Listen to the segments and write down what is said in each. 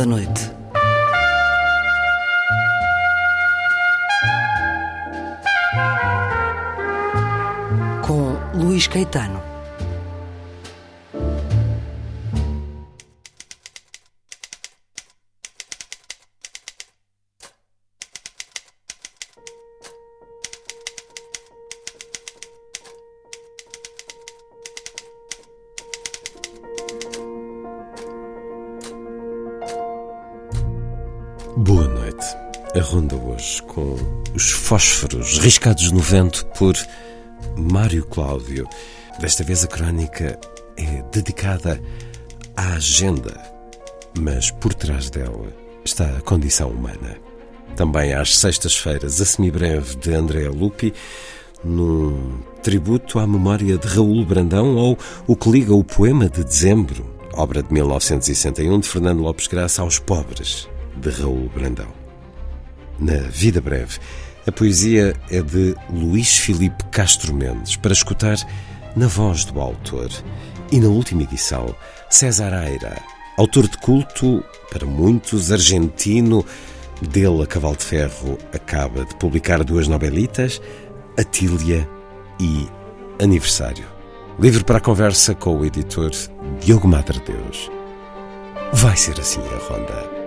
Da Noite. Fósforos riscados no vento por Mário Cláudio. Desta vez a crónica é dedicada à agenda, mas por trás dela está a condição humana. Também às sextas-feiras, a semibreve de André Lupi, num tributo à memória de Raul Brandão ou o que liga o poema de dezembro, obra de 1961 de Fernando Lopes Graça aos pobres de Raul Brandão. Na Vida Breve, a poesia é de Luís Filipe Castro Mendes, para escutar na voz do autor. E na última edição, César Aira, autor de culto, para muitos, argentino, dele a Cavalo de Ferro acaba de publicar duas novelitas, Atília e Aniversário. Livre para a conversa com o editor Diogo Madre Deus. Vai ser assim a ronda.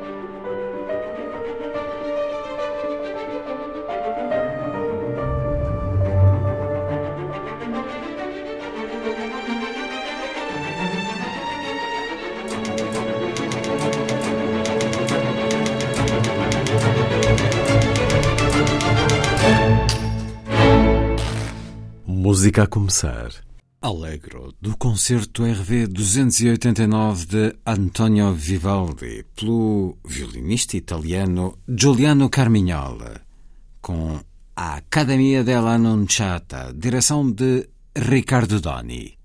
Música a começar. Allegro, do concerto RV 289 de Antonio Vivaldi, pelo violinista italiano Giuliano Carmignola, com a Academia della Annunciata, direção de Riccardo Doni.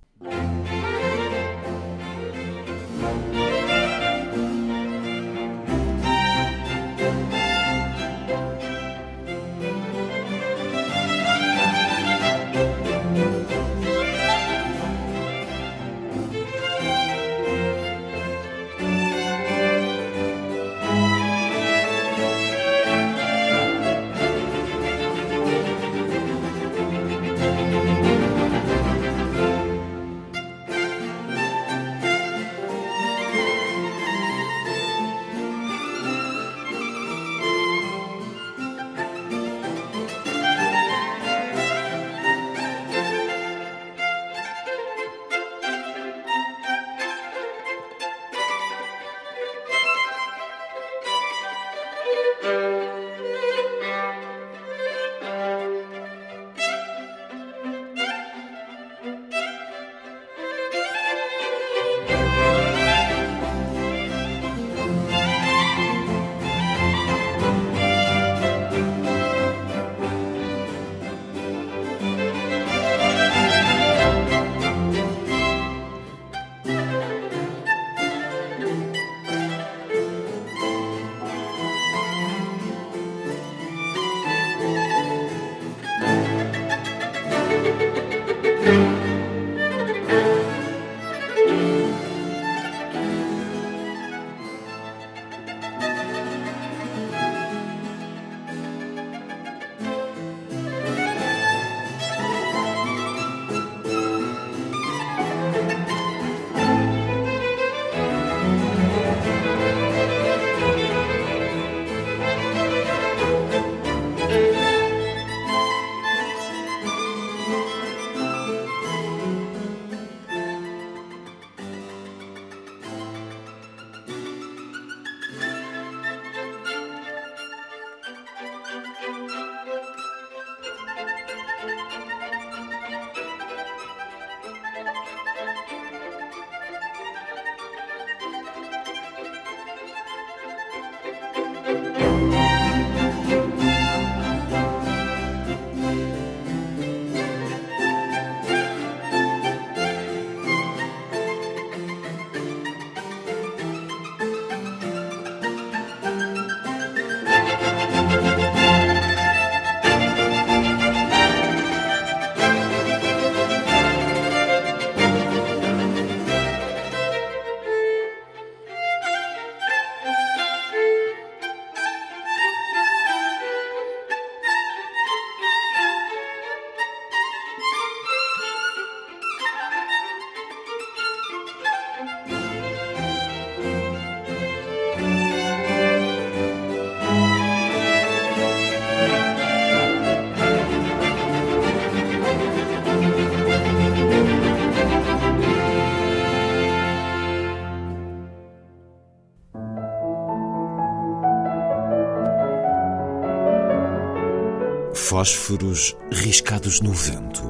Fósforos riscados no vento.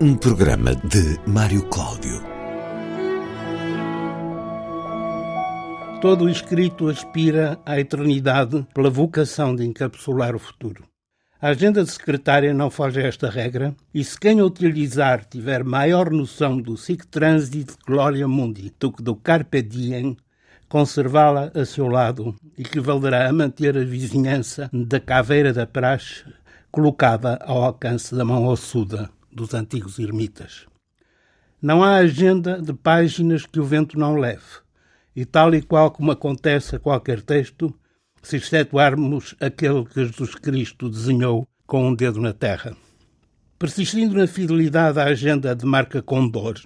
Um programa de Mário Cláudio. Todo escrito aspira à eternidade pela vocação de encapsular o futuro. A agenda secretária não foge a esta regra e se quem a utilizar tiver maior noção do sic transit gloria mundi do que do carpe diem, conservá-la a seu lado equivalerá a manter a vizinhança da caveira da praxe colocada ao alcance da mão ossuda dos antigos ermitas. Não há agenda de páginas que o vento não leve, e tal e qual como acontece a qualquer texto, se excetuarmos aquele que Jesus Cristo desenhou com um dedo na terra. Persistindo na fidelidade à agenda de marca Condor,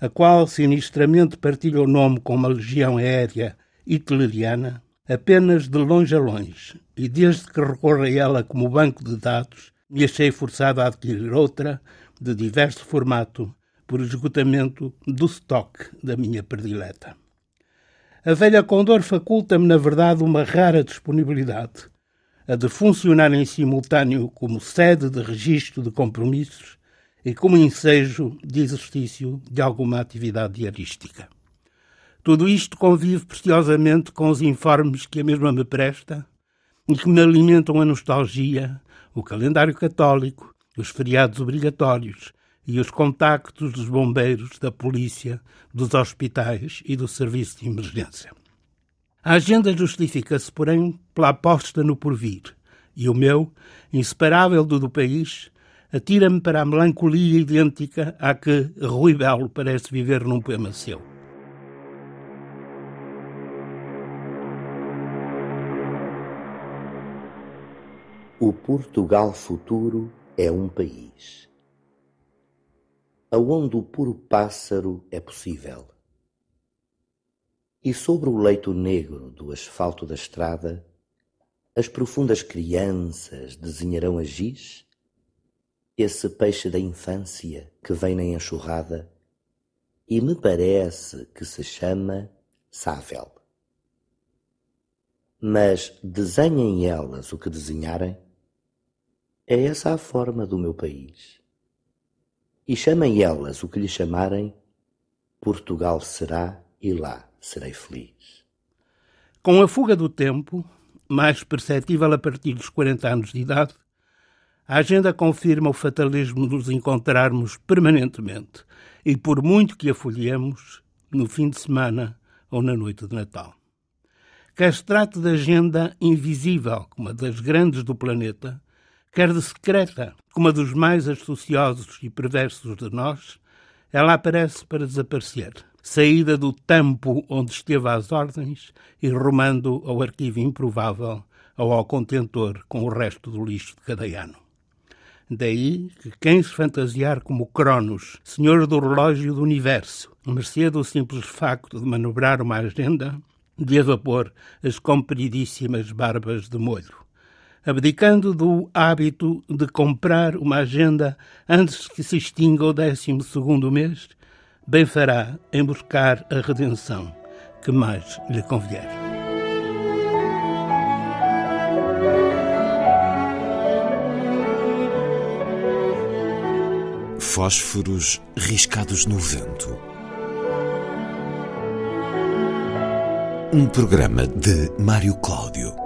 a qual sinistramente partilha o nome com uma legião aérea hitleriana, apenas de longe a longe, e desde que recorro a ela como banco de dados, me achei forçado a adquirir outra, de diverso formato, por esgotamento do estoque da minha predileta. A velha Condor faculta-me, na verdade, uma rara disponibilidade, a de funcionar em simultâneo como sede de registro de compromissos e como ensejo de exercício de alguma atividade diarística. Tudo isto convive preciosamente com os informes que a mesma me presta e que me alimentam a nostalgia, o calendário católico, os feriados obrigatórios, e os contactos dos bombeiros, da polícia, dos hospitais e do serviço de emergência. A agenda justifica-se, porém, pela aposta no porvir, e o meu, inseparável do do país, atira-me para a melancolia idêntica à que Rui Belo parece viver num poema seu. O Portugal futuro é um país aonde o puro pássaro é possível. E sobre o leito negro do asfalto da estrada, as profundas crianças desenharão a giz, esse peixe da infância que vem na enxurrada, e me parece que se chama Sável. Mas desenhem elas o que desenharem, é essa a forma do meu país e chamem elas o que lhe chamarem, Portugal será e lá serei feliz. Com a fuga do tempo, mais perceptível a partir dos 40 anos de idade, a agenda confirma o fatalismo de nos encontrarmos permanentemente e, por muito que a folhemos, no fim de semana ou na noite de Natal. Quer se trate de agenda invisível, como a das grandes do planeta, quer de secreta, como a dos mais astuciosos e perversos de nós, ela aparece para desaparecer, saída do tampo onde esteve às ordens e rumando ao arquivo improvável ou ao contentor com o resto do lixo de cada ano. Daí que quem se fantasiar como Cronos, senhor do relógio do universo, mercê do simples facto de manobrar uma agenda, deva pôr as compridíssimas barbas de molho abdicando do hábito de comprar uma agenda antes que se extinga o décimo segundo mês, bem fará em buscar a redenção que mais lhe convier. Fósforos riscados no vento. Um programa de Mário Cláudio.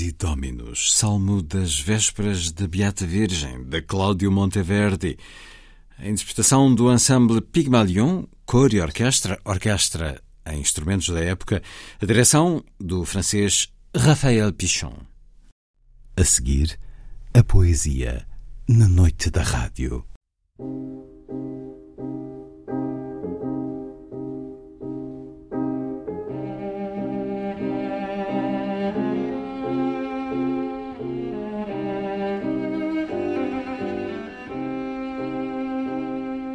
Nisi Dominus, Salmo das Vésperas da Beata Virgem, de Cláudio Monteverdi. A interpretação do ensemble Pygmalion, cor e orquestra, orquestra em instrumentos da época, a direção do francês Raphaël Pichon. A seguir, a poesia na noite da rádio.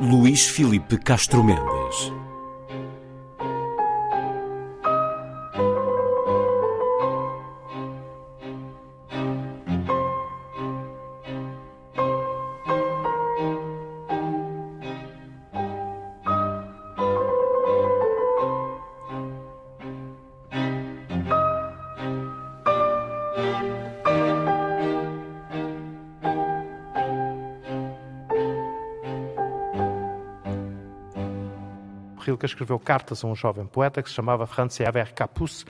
Luís Filipe Castro Mendes. Escreveu cartas a um jovem poeta que se chamava Franz Xaver Capus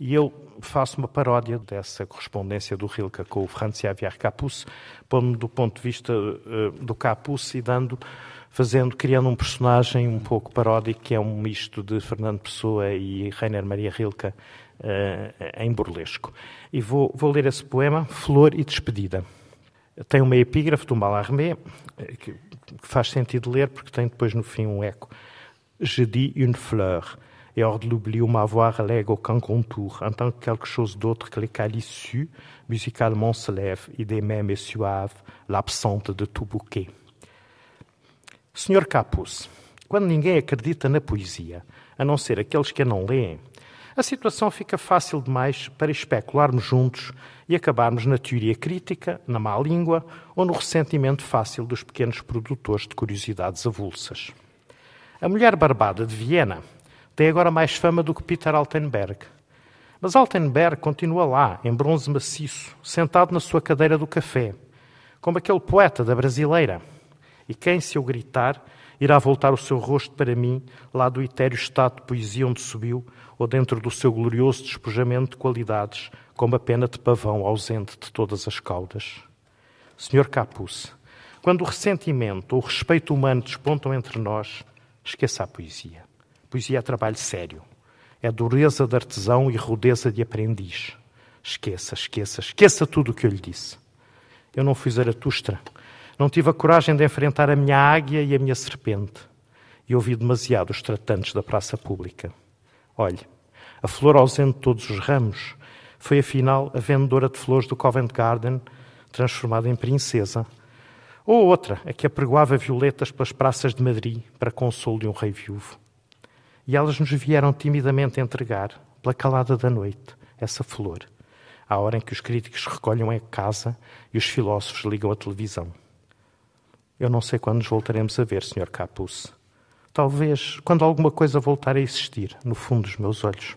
e eu faço uma paródia dessa correspondência do Rilke com o Franz Xavier Capus, pondo do ponto de vista uh, do Capus e dando, fazendo, criando um personagem um pouco paródico que é um misto de Fernando Pessoa e Rainer Maria Rilke uh, em burlesco. E vou, vou ler esse poema, Flor e Despedida. Tem uma epígrafe do Mallarmé, que faz sentido ler porque tem depois no fim um eco. Je dis une fleur, et hors de l'oubli, m'avoir lègue aucun contour, en tant que quelque chose d'autre que les calices su, musicalement se lève, idée même et suave, l'absente de tout bouquet. Senhor Capus, quando ninguém acredita na poesia, a não ser aqueles que a não leem, a situação fica fácil demais para especularmos juntos e acabarmos na teoria crítica, na má língua ou no ressentimento fácil dos pequenos produtores de curiosidades avulsas. A mulher barbada de Viena tem agora mais fama do que Peter Altenberg. Mas Altenberg continua lá, em bronze maciço, sentado na sua cadeira do café, como aquele poeta da brasileira. E quem, se eu gritar, irá voltar o seu rosto para mim, lá do etéreo estado de poesia onde subiu, ou dentro do seu glorioso despojamento de qualidades, como a pena de pavão ausente de todas as caudas. Senhor Capus, quando o ressentimento ou o respeito humano despontam entre nós, Esqueça a poesia. Poesia é trabalho sério. É dureza de artesão e rudeza de aprendiz. Esqueça, esqueça, esqueça tudo o que eu lhe disse. Eu não fui Zaratustra. Não tive a coragem de enfrentar a minha águia e a minha serpente. E ouvi demasiado os tratantes da praça pública. Olhe, a flor ausente de todos os ramos foi afinal a vendedora de flores do Covent Garden, transformada em princesa, ou outra, a que apregoava violetas pelas praças de Madrid para consolo de um rei viúvo. E elas nos vieram timidamente entregar, pela calada da noite, essa flor, à hora em que os críticos recolhem a casa e os filósofos ligam a televisão. Eu não sei quando nos voltaremos a ver, Sr. Capus. Talvez quando alguma coisa voltar a existir no fundo dos meus olhos.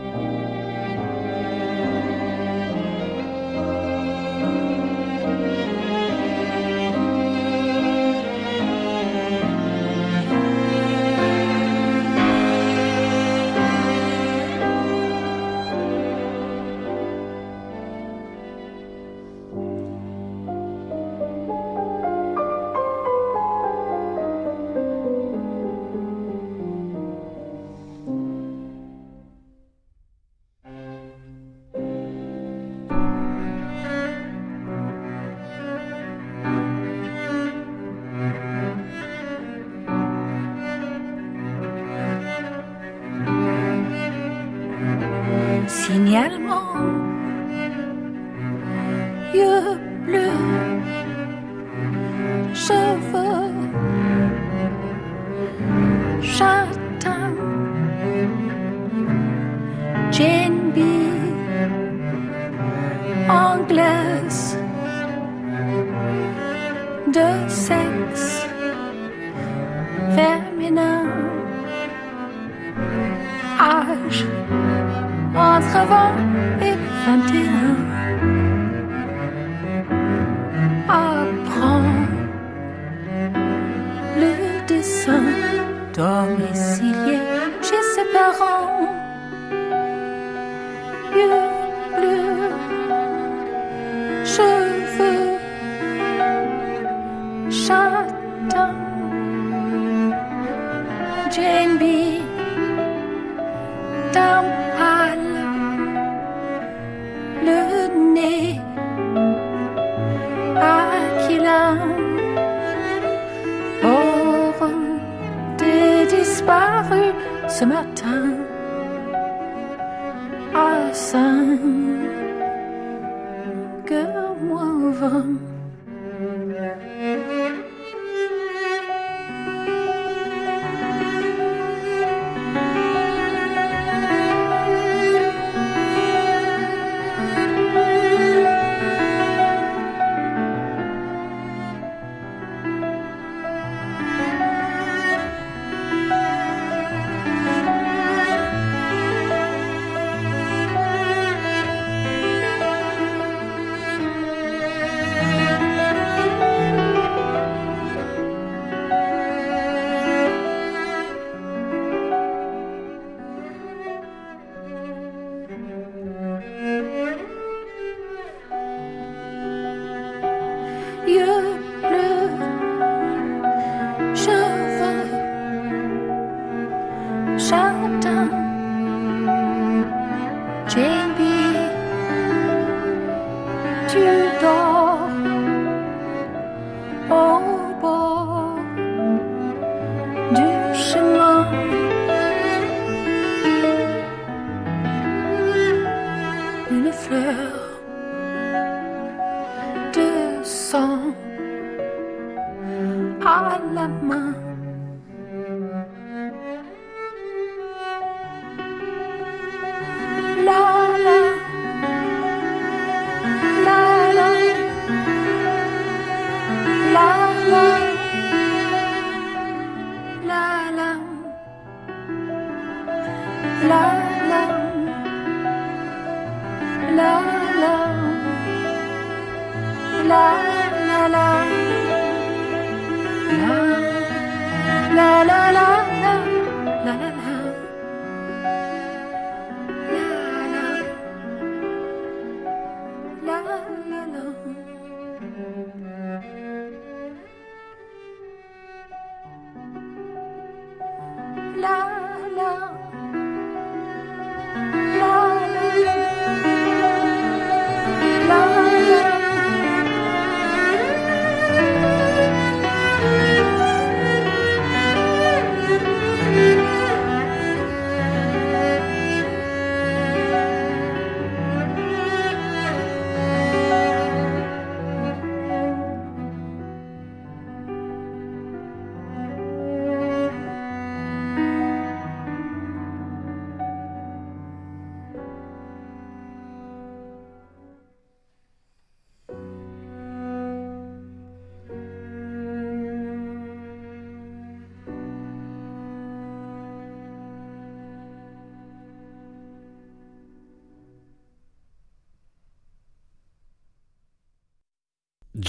B, anglaise de sexe féminin, âge entre 20 et 21. Apprends le dessin domicilié chez ses parents.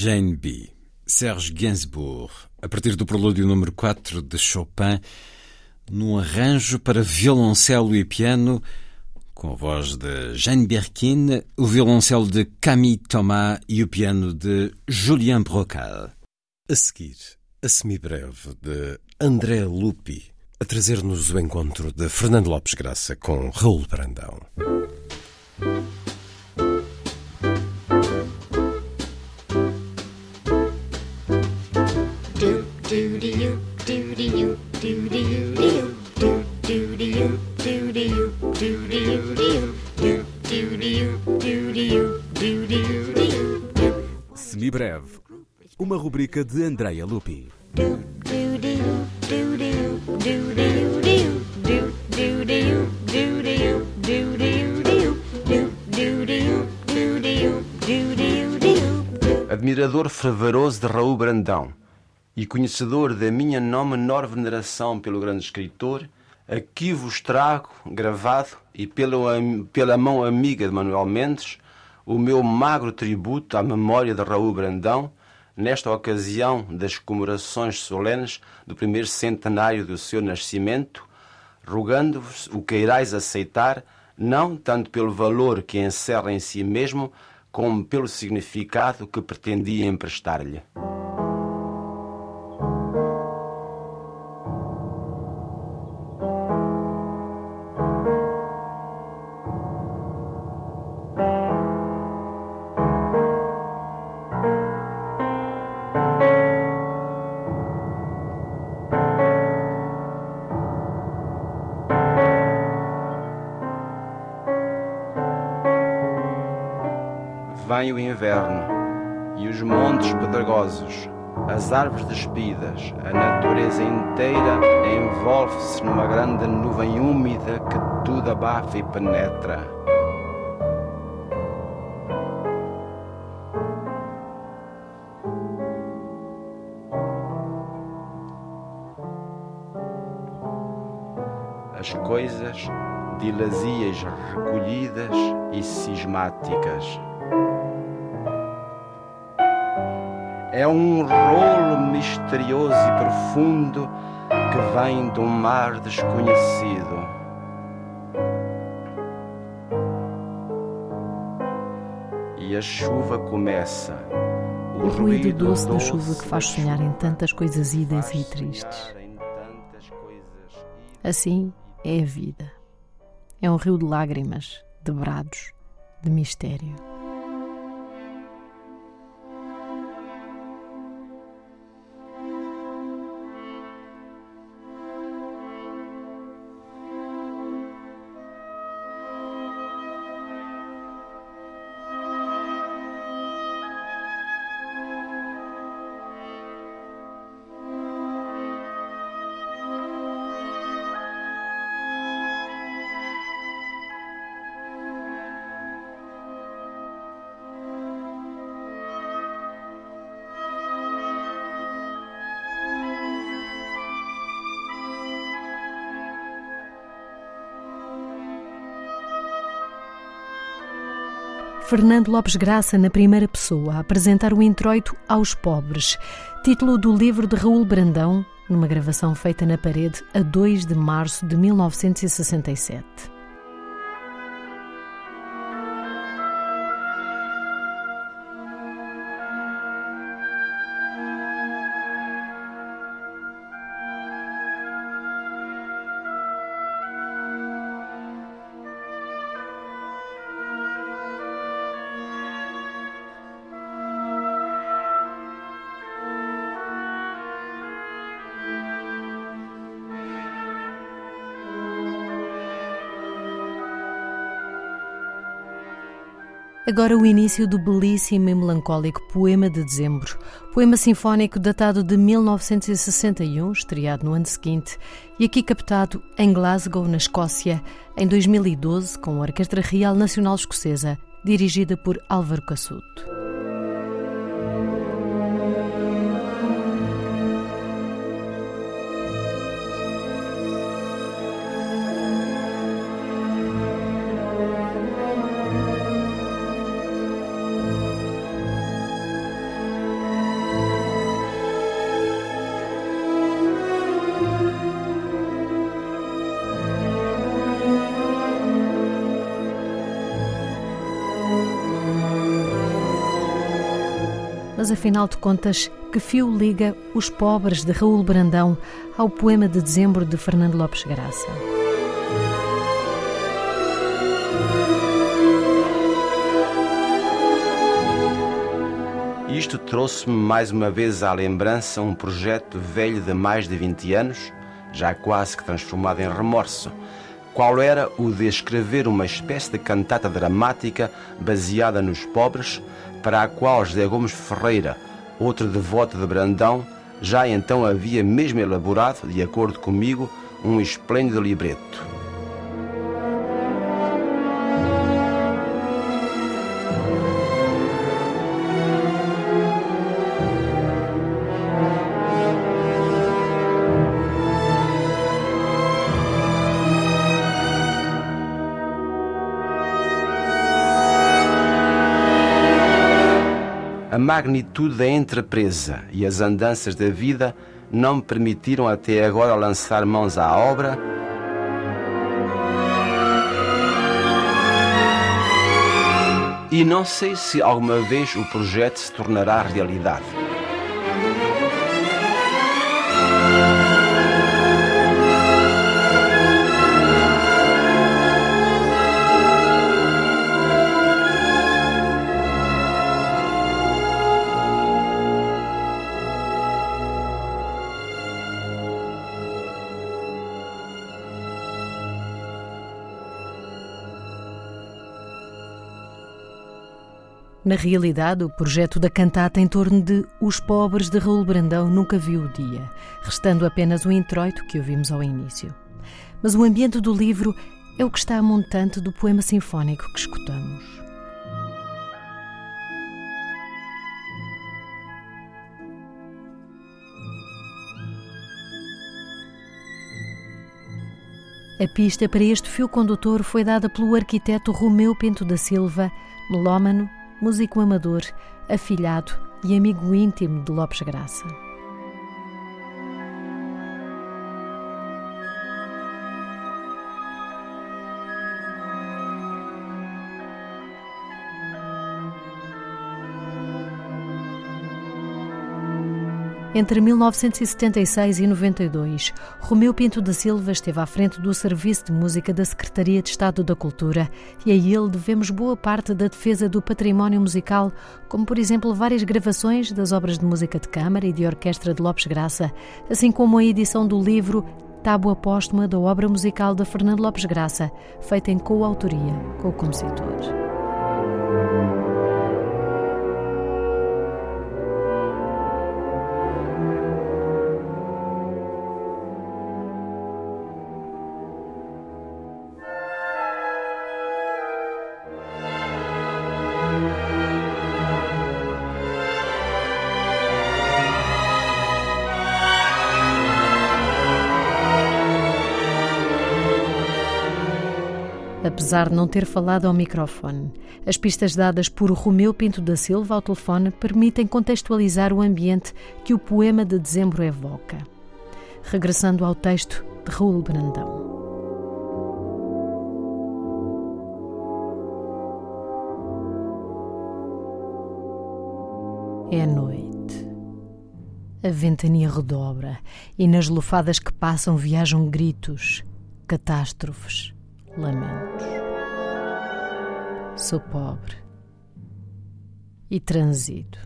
Jane B. Serge Gainsbourg, a partir do prelúdio número 4 de Chopin, num arranjo para violoncelo e piano, com a voz de Jane Birkin, o violoncelo de Camille Thomas e o piano de Julien Brocal. A seguir, a semibreve de André Lupi, a trazer-nos o encontro de Fernando Lopes Graça com Raul Brandão. Rubrica de Andrea Lupi. Admirador fervoroso de Raul Brandão e conhecedor da minha não menor veneração pelo grande escritor, aqui vos trago, gravado e pela, pela mão amiga de Manuel Mendes, o meu magro tributo à memória de Raul Brandão, nesta ocasião das comemorações solenes do primeiro centenário do seu nascimento, rogando-vos o queirais aceitar, não tanto pelo valor que encerra em si mesmo, como pelo significado que pretendia emprestar-lhe. O inverno e os montes pedregosos, as árvores despidas, a natureza inteira envolve-se numa grande nuvem úmida que tudo abafa e penetra. As coisas dilazias recolhidas e cismáticas. É um rolo misterioso e profundo que vem de um mar desconhecido. E a chuva começa. O ruído doce da chuva que faz sonhar em tantas coisas idas e tristes. Assim é a vida. É um rio de lágrimas, de brados, de mistério. Fernando Lopes Graça, na primeira pessoa, a apresentar o introito aos pobres, título do livro de Raul Brandão, numa gravação feita na parede a 2 de março de 1967. Agora o início do belíssimo e melancólico Poema de Dezembro, poema sinfónico datado de 1961, estreado no ano seguinte, e aqui captado em Glasgow, na Escócia, em 2012, com a Orquestra Real Nacional Escocesa, dirigida por Álvaro Cassuto. Mas afinal de contas, que fio liga Os Pobres de Raul Brandão ao poema de dezembro de Fernando Lopes Graça? Isto trouxe-me mais uma vez à lembrança um projeto velho de mais de 20 anos, já quase que transformado em remorso, qual era o de escrever uma espécie de cantata dramática baseada nos pobres, para a qual José Gomes Ferreira, outro devoto de Brandão, já então havia mesmo elaborado, de acordo comigo, um esplêndido libreto. Magnitude da entrepresa e as andanças da vida não me permitiram até agora lançar mãos à obra. E não sei se alguma vez o projeto se tornará realidade. Na realidade, o projeto da cantata em torno de Os Pobres de Raul Brandão nunca viu o dia, restando apenas o introito que ouvimos ao início. Mas o ambiente do livro é o que está a montante do poema sinfónico que escutamos. A pista para este fio condutor foi dada pelo arquiteto Romeu Pinto da Silva, melómano músico amador, afilhado e amigo íntimo de Lopes Graça. Entre 1976 e 92, Romeu Pinto da Silva esteve à frente do Serviço de Música da Secretaria de Estado da Cultura e a ele devemos boa parte da defesa do património musical, como por exemplo várias gravações das obras de música de câmara e de orquestra de Lopes Graça, assim como a edição do livro Tábua Póstuma da obra musical de Fernando Lopes Graça, feita em coautoria com o compositor. Apesar de não ter falado ao microfone. As pistas dadas por Romeu Pinto da Silva ao telefone permitem contextualizar o ambiente que o poema de dezembro evoca. Regressando ao texto de Raul Brandão. É noite. A ventania redobra e nas lufadas que passam viajam gritos, catástrofes, lamentos. Sou pobre e transido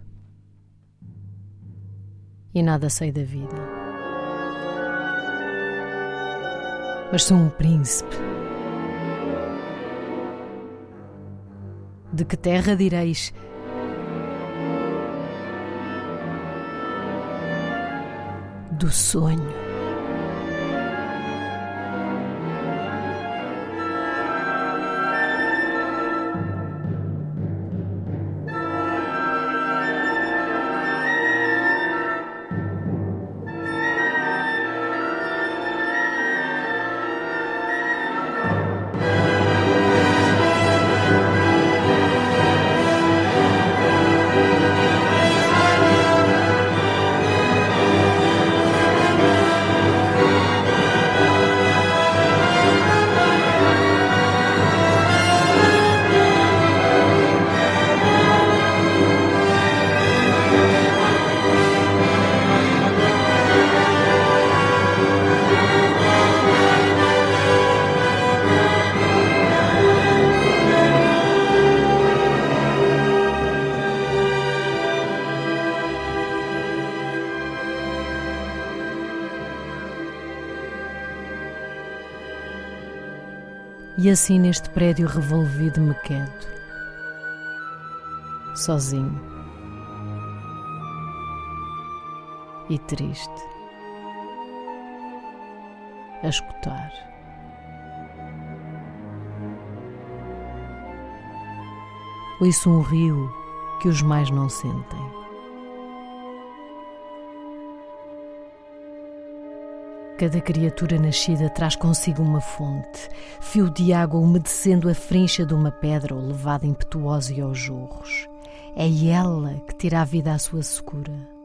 e nada sei da vida. Mas sou um príncipe. De que terra direis? Do sonho. Assim neste prédio revolvido me quedo, sozinho e triste, a escutar. Ouço um rio que os mais não sentem. Cada criatura nascida traz consigo uma fonte, fio de água umedecendo a frincha de uma pedra ou levada impetuosa aos jorros. É ela que tira a vida à sua secura.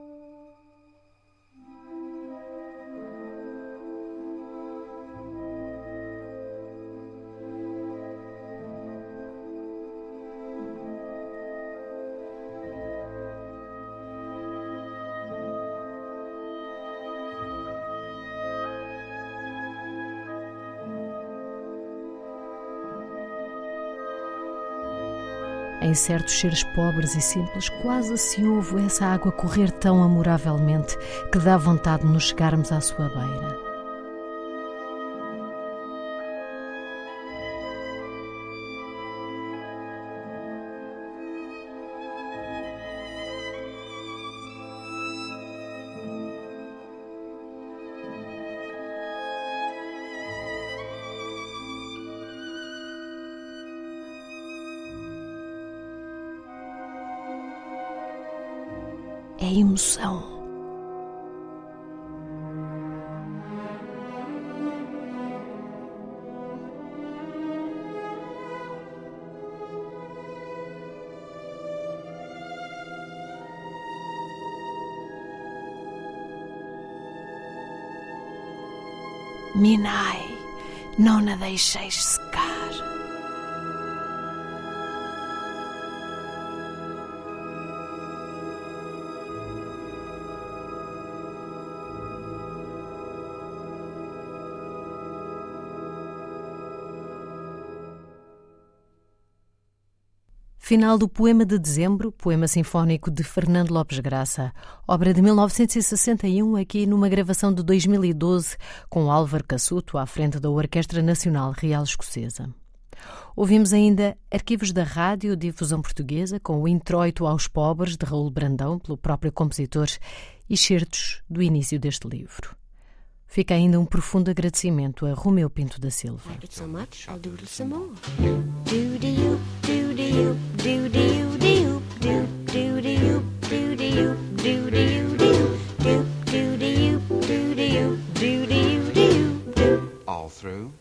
Em certos seres pobres e simples, quase se ouve essa água correr tão amoravelmente que dá vontade de nos chegarmos à sua beira. Emoção. Minai, não a deixeis secar. Final do Poema de Dezembro, poema sinfónico de Fernando Lopes Graça, obra de 1961, aqui numa gravação de 2012, com Álvaro Cassuto à frente da Orquestra Nacional Real Escocesa. Ouvimos ainda Arquivos da Rádio Difusão Portuguesa, com o Introito aos Pobres, de Raul Brandão, pelo próprio compositor, e certos do início deste livro. Fica ainda um profundo agradecimento a Romeu Pinto da Silva. all through?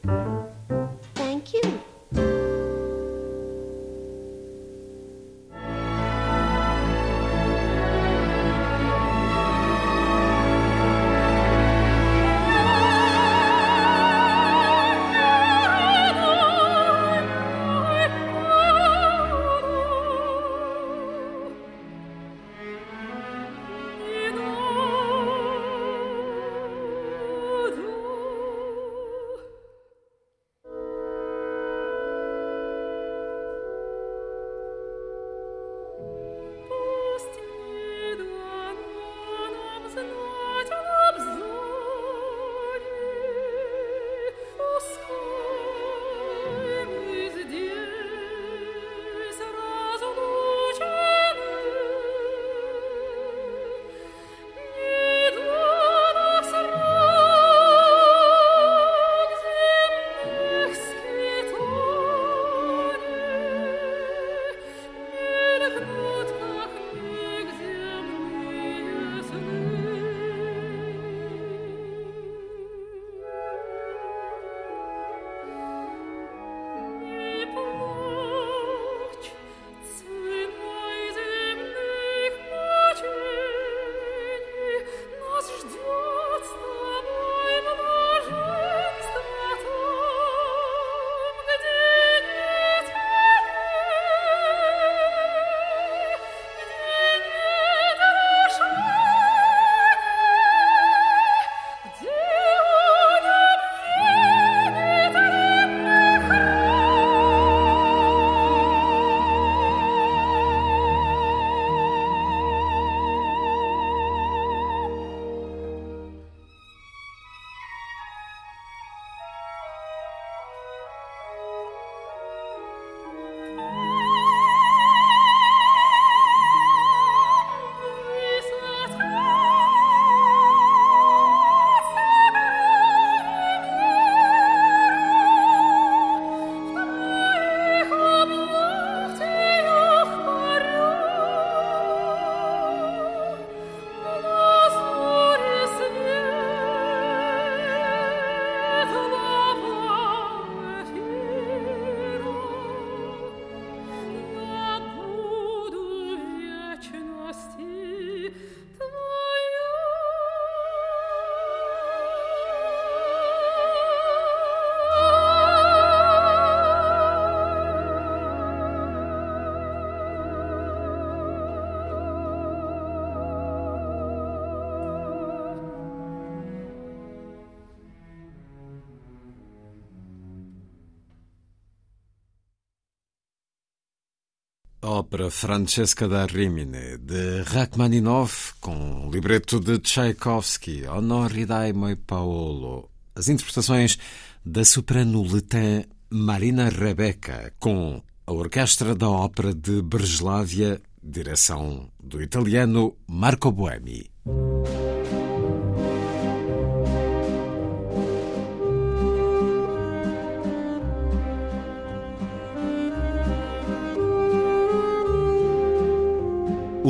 Ópera Francesca da Rimini, de Rachmaninoff, com libreto de Tchaikovsky, Honori dai moi Paolo. As interpretações da soprano letã Marina Rebecca, com a Orquestra da Ópera de Breslávia, direção do italiano Marco Boemi.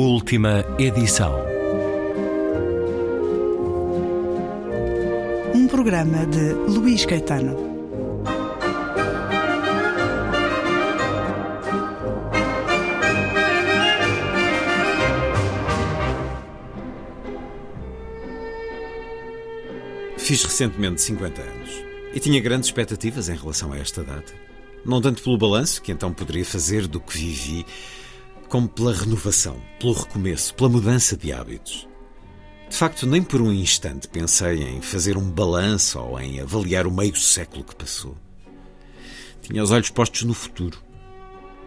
Última edição. Um programa de Luís Caetano. Fiz recentemente 50 anos e tinha grandes expectativas em relação a esta data. Não tanto pelo balanço que então poderia fazer do que vivi, como pela renovação, pelo recomeço, pela mudança de hábitos. De facto, nem por um instante pensei em fazer um balanço ou em avaliar o meio século que passou. Tinha os olhos postos no futuro.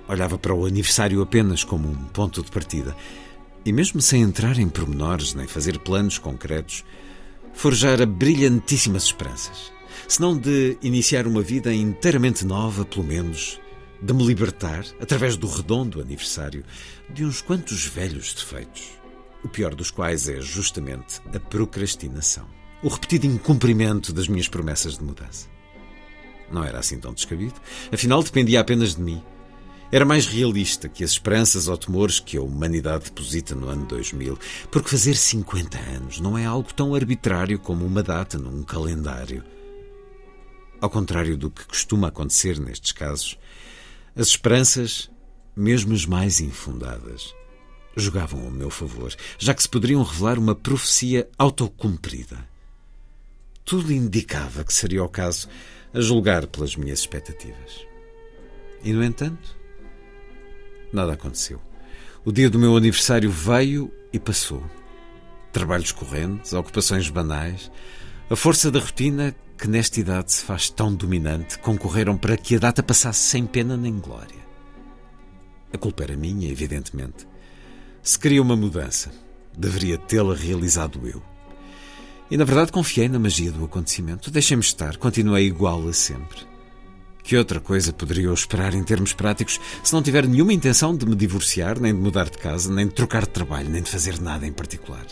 Olhava para o aniversário apenas como um ponto de partida. E mesmo sem entrar em pormenores nem fazer planos concretos, forjara brilhantíssimas esperanças. Se não de iniciar uma vida inteiramente nova, pelo menos de me libertar, através do redondo aniversário, de uns quantos velhos defeitos, o pior dos quais é justamente a procrastinação, o repetido incumprimento das minhas promessas de mudança. Não era assim tão descabido, afinal dependia apenas de mim. Era mais realista que as esperanças ou temores que a humanidade deposita no ano 2000, porque fazer 50 anos não é algo tão arbitrário como uma data num calendário. Ao contrário do que costuma acontecer nestes casos, as esperanças, mesmo as mais infundadas, jogavam ao meu favor, já que se poderiam revelar uma profecia autocumprida. Tudo indicava que seria o caso, a julgar pelas minhas expectativas. E, no entanto, nada aconteceu. O dia do meu aniversário veio e passou. Trabalhos correntes, ocupações banais, a força da rotina que nesta idade se faz tão dominante, concorreram para que a data passasse sem pena nem glória. A culpa era minha, evidentemente. Se queria uma mudança, deveria tê-la realizado eu. E na verdade confiei na magia do acontecimento. Deixei-me estar, continuei igual a sempre. Que outra coisa poderia eu esperar em termos práticos se não tiver nenhuma intenção de me divorciar, nem de mudar de casa, nem de trocar de trabalho, nem de fazer nada em particular?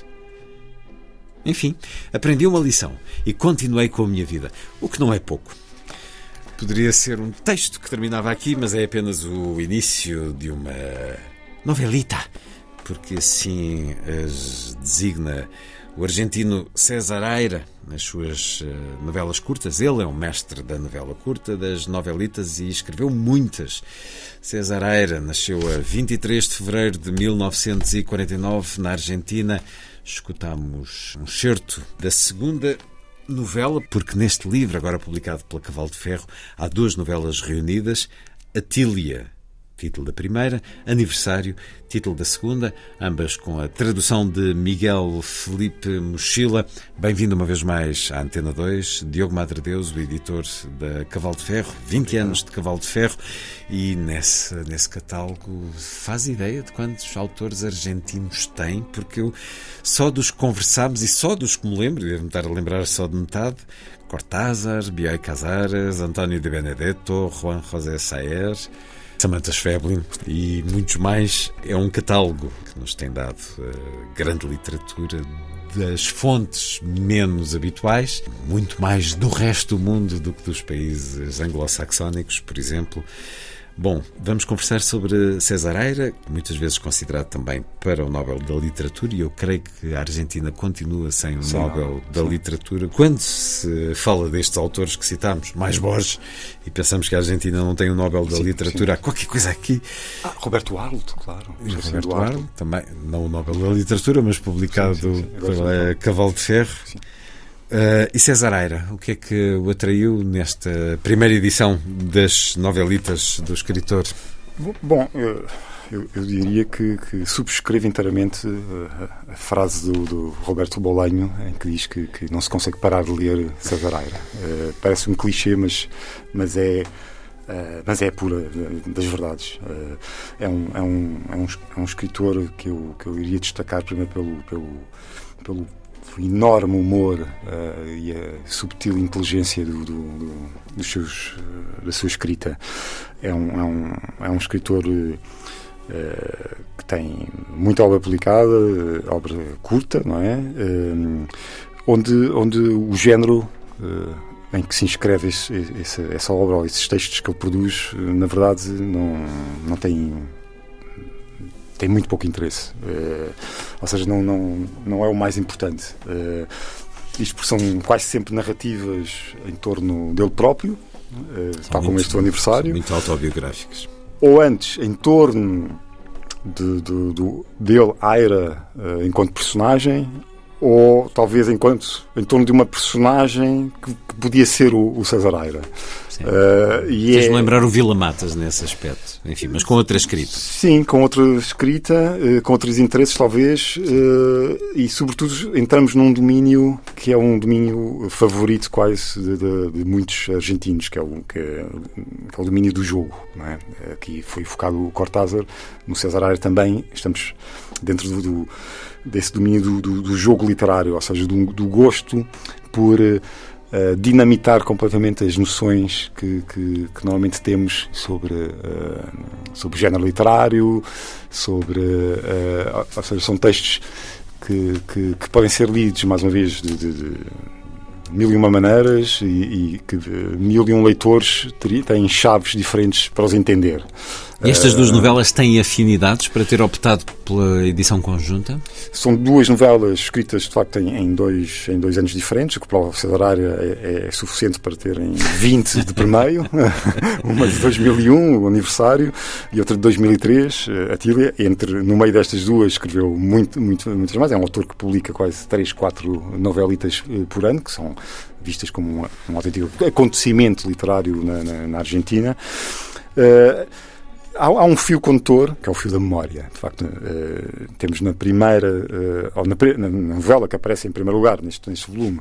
Enfim, aprendi uma lição e continuei com a minha vida, o que não é pouco. Poderia ser um texto que terminava aqui, mas é apenas o início de uma novelita, porque assim as designa o argentino César Aira nas suas eh, novelas curtas. Ele é um mestre da novela curta, das novelitas e escreveu muitas. César Aira nasceu a 23 de fevereiro de 1949 na Argentina escutamos um certo da segunda novela, porque neste livro, agora publicado pela Cavalo de Ferro, há duas novelas reunidas: Atília título da primeira, Aniversário, título da segunda, ambas com a tradução de Miguel Felipe Mochila. Bem-vindo uma vez mais à Antena 2, Diogo Madre Deus, o editor da Cavalo de Ferro, 20 anos de Cavalo de Ferro, e nesse, nesse catálogo faz ideia de quantos autores argentinos tem, porque eu só dos que conversámos e só dos que me lembro, devo-me estar a lembrar só de metade, Cortázar, Bioy Casares, António de Benedetto, Juan José Saer, Samantha Schweblin e muitos mais. É um catálogo que nos tem dado uh, grande literatura das fontes menos habituais, muito mais do resto do mundo do que dos países anglo-saxónicos, por exemplo. Bom, vamos conversar sobre César Eira, muitas vezes considerado também para o Nobel da Literatura, e eu creio que a Argentina continua sem o sim, Nobel da sim. Literatura. Quando se fala destes autores que citamos, mais Borges, e pensamos que a Argentina não tem o Nobel da sim, Literatura, há qualquer coisa aqui. Ah, Roberto Arlt, claro. Roberto Arlt, também, não o Nobel da Literatura, mas publicado pela Cavalo de Ferro. Uh, e César Aira, o que é que o atraiu nesta primeira edição das novelitas do escritor? Bom, eu, eu diria que, que, subscrevo inteiramente a, a frase do, do, Roberto Bolanho, em que diz que, que, não se consegue parar de ler César Aira. Uh, parece um clichê, mas, mas é. Uh, mas é pura das verdades. Uh, é, um, é, um, é, um, é um escritor que eu, que eu iria destacar primeiro pelo, pelo, pelo enorme humor uh, e a subtil inteligência do, do, do, dos seus, da sua escrita. É um, é um, é um escritor que tem muita obra publicada, obra curta, não é? onde, onde o género em que se inscreve esse, esse, essa obra ou esses textos que ele produz, na verdade, não, não tem tem muito pouco interesse. Uh, ou seja, não, não, não é o mais importante. Uh, isto são quase sempre narrativas em torno dele próprio, uh, tal como este aniversário. Muito autobiográficas. Ou antes, em torno de, de, de dele, Aira, enquanto personagem, ou talvez enquanto em torno de uma personagem que, que podia ser o, o César Aira. Uh, Fez-me é... lembrar o Vila Matas nesse aspecto, enfim, mas com outra escrita. Sim, com outra escrita, uh, com outros interesses talvez, uh, e sobretudo entramos num domínio que é um domínio favorito quase de, de, de muitos argentinos, que é, o, que é, que é o domínio do jogo. Não é? Aqui foi focado o Cortázar, no César Aira também, estamos dentro do, do desse domínio do, do, do, jogo literário, ou seja, do, do gosto por uh, dinamitar completamente as noções que, que, que normalmente temos sobre, uh, sobre o género literário, sobre. Uh, ou seja, são textos que, que, que, podem ser lidos, mais uma vez, de, de, de mil e uma maneiras e, e que mil e um leitores têm chaves diferentes para os entender. E estas duas novelas têm afinidades para ter optado pela edição conjunta? São duas novelas escritas, de facto, em, dois, em dois anos diferentes, que para o horária é, é, suficiente para terem 20 de primeiro, uma de 2001, o aniversário, e outra de 2003, a Tília. Entre, no meio destas duas escreveu muito, muito, muitas mais. É um autor que publica quase 3, 4 novelitas eh, por ano, que são vistas como um, um autêntico acontecimento literário na, na, na Argentina. Uh, Há, há, um fio condutor, que é o fio da memória. De facto, uh, temos na primeira, uh, ou na, na, novela que aparece em primeiro lugar, neste, neste volume,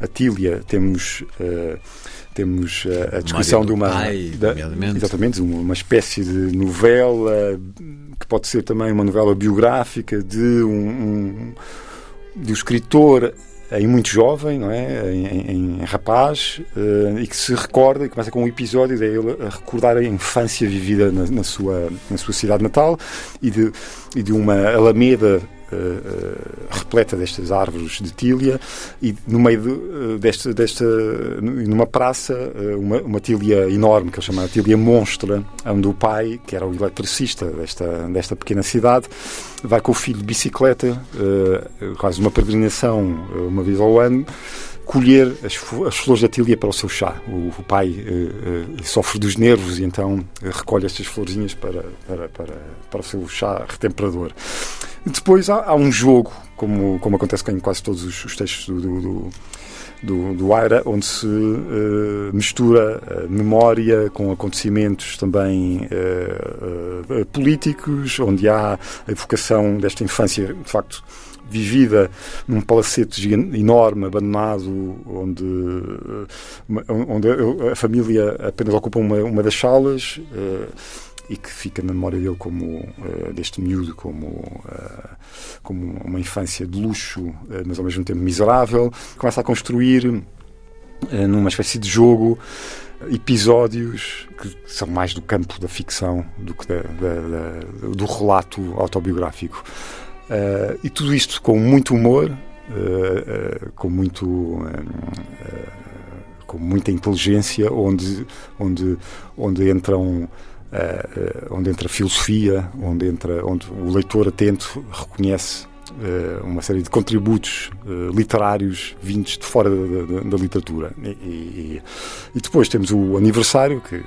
a Tília, temos. Uh, temos a descrição de uma. Pai, da, exatamente, uma, uma espécie de novela, que pode ser também uma novela biográfica de um, um de um escritor em muito jovem, não é? em, em rapaz, uh, e que se recorda, e começa com um episódio de ele a recordar a infância vivida na, na sua, na sua cidade natal e de, e de uma alameda repleta destas árvores de tília e no meio de, uh, desta, desta numa praça uma, uma tília enorme que ele chama de tília monstra onde o pai que era o eletricista desta, desta pequena cidade vai com o filho de bicicleta quase uma peregrinação uma vez ao ano colher as, as, flores da tília para o seu chá. O, o pai uh, uh, sofre dos nervos e então uh, recolhe estas florzinhas para, para, para, para o seu chá retemperador. Depois há, há, um jogo, como, como acontece em quase todos os, os textos do, do, do, do Aira, onde se mistura memória com acontecimentos também políticos, onde há a evocação desta infância, de facto, vivida num palacete enorme, abandonado, onde, onde a família apenas ocupa uma, uma das salas uh, e que fica na memória dele como uh, deste miúdo como uh, como uma infância de luxo, mas ao mesmo tempo miserável. Começa a construir numa espécie de jogo episódios que são mais do campo da ficção do que da, da, da, do relato autobiográfico. Uh, e tudo isto com muito humor, uh, uh, com muito com muita inteligência, onde onde onde entram onde entra filosofia, onde entra onde o leitor atento reconhece uma série de contributos literários vindos de fora da, da, da literatura. E, e, e, depois temos o aniversário, que,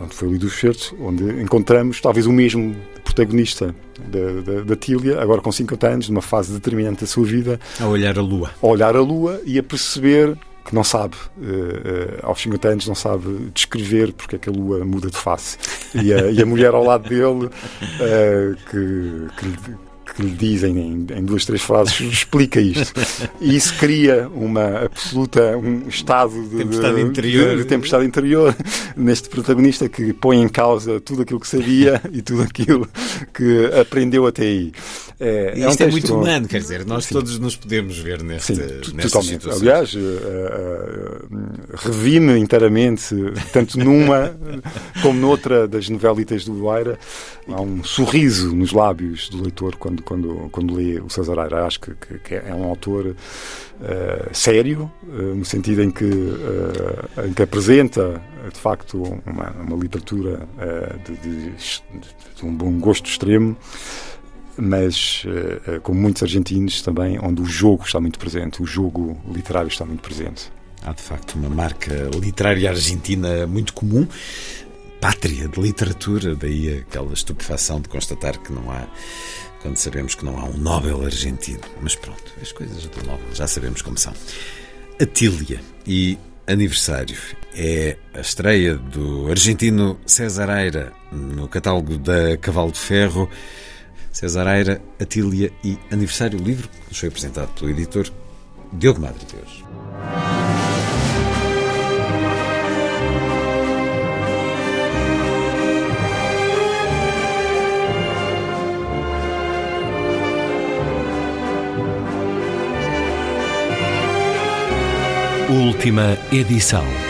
onde foi lido o certo, onde encontramos talvez o mesmo protagonista da, da, da Tília, agora com 50 anos, numa fase determinante da sua vida. A olhar a lua. A olhar a lua e a perceber que não sabe, uh, uh, aos 50 anos, não sabe descrever porque é que a lua muda de face. E a, e a mulher ao lado dele, uh, que, que, que lhe dizem em, em duas, três frases explica isto. E isso cria uma absoluta um estado de tempestade de, interior, de, de tempestade interior neste protagonista que põe em causa tudo aquilo que sabia e tudo aquilo que aprendeu até aí. É, e isto é, um é muito humano, quer dizer, nós Sim. todos nos podemos ver neste, Sim, totalmente. Situações. Aliás, uh, uh, revi-me inteiramente, tanto numa como noutra das novelitas do Aira. Há um sorriso nos lábios do leitor quando, quando, quando lê o César Aira. Acho que, que, é um autor uh, sério, no sentido em que, em que apresenta, de facto, uma, uma literatura de, de, de um bom gosto extremo mas uh, como muitos argentinos também, onde o jogo está muito presente, o jogo literário está muito presente. Há de facto uma marca literária argentina muito comum, pátria de literatura, daí aquela estupefação de constatar que não há, quando sabemos que não há um Nobel argentino. Mas pronto, as coisas do Nobel já sabemos como são. Atília e aniversário é a estreia do argentino César Eira no catálogo da Cavalo de Ferro. César Eira, Atília e Aniversário Livro, que nos foi apresentado pelo editor Diogo Madre Deus. Última edição.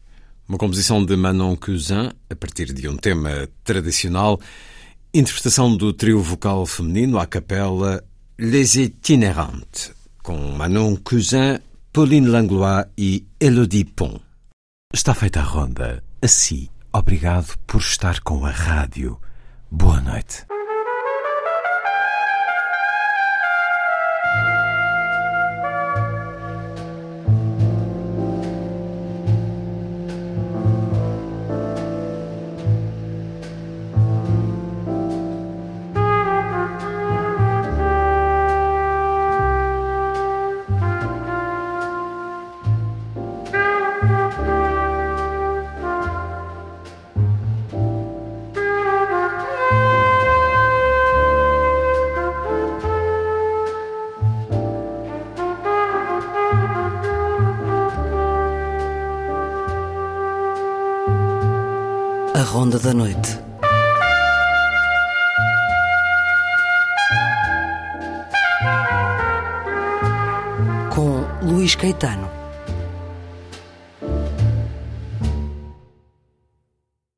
Uma composição de Manon Cousin, a partir de um tema tradicional, interpretação do trio vocal feminino à capela Les Itinérantes, com Manon Cousin, Pauline Langlois e Elodie Pont. Está feita a ronda. Assim, obrigado por estar com a rádio. Boa noite.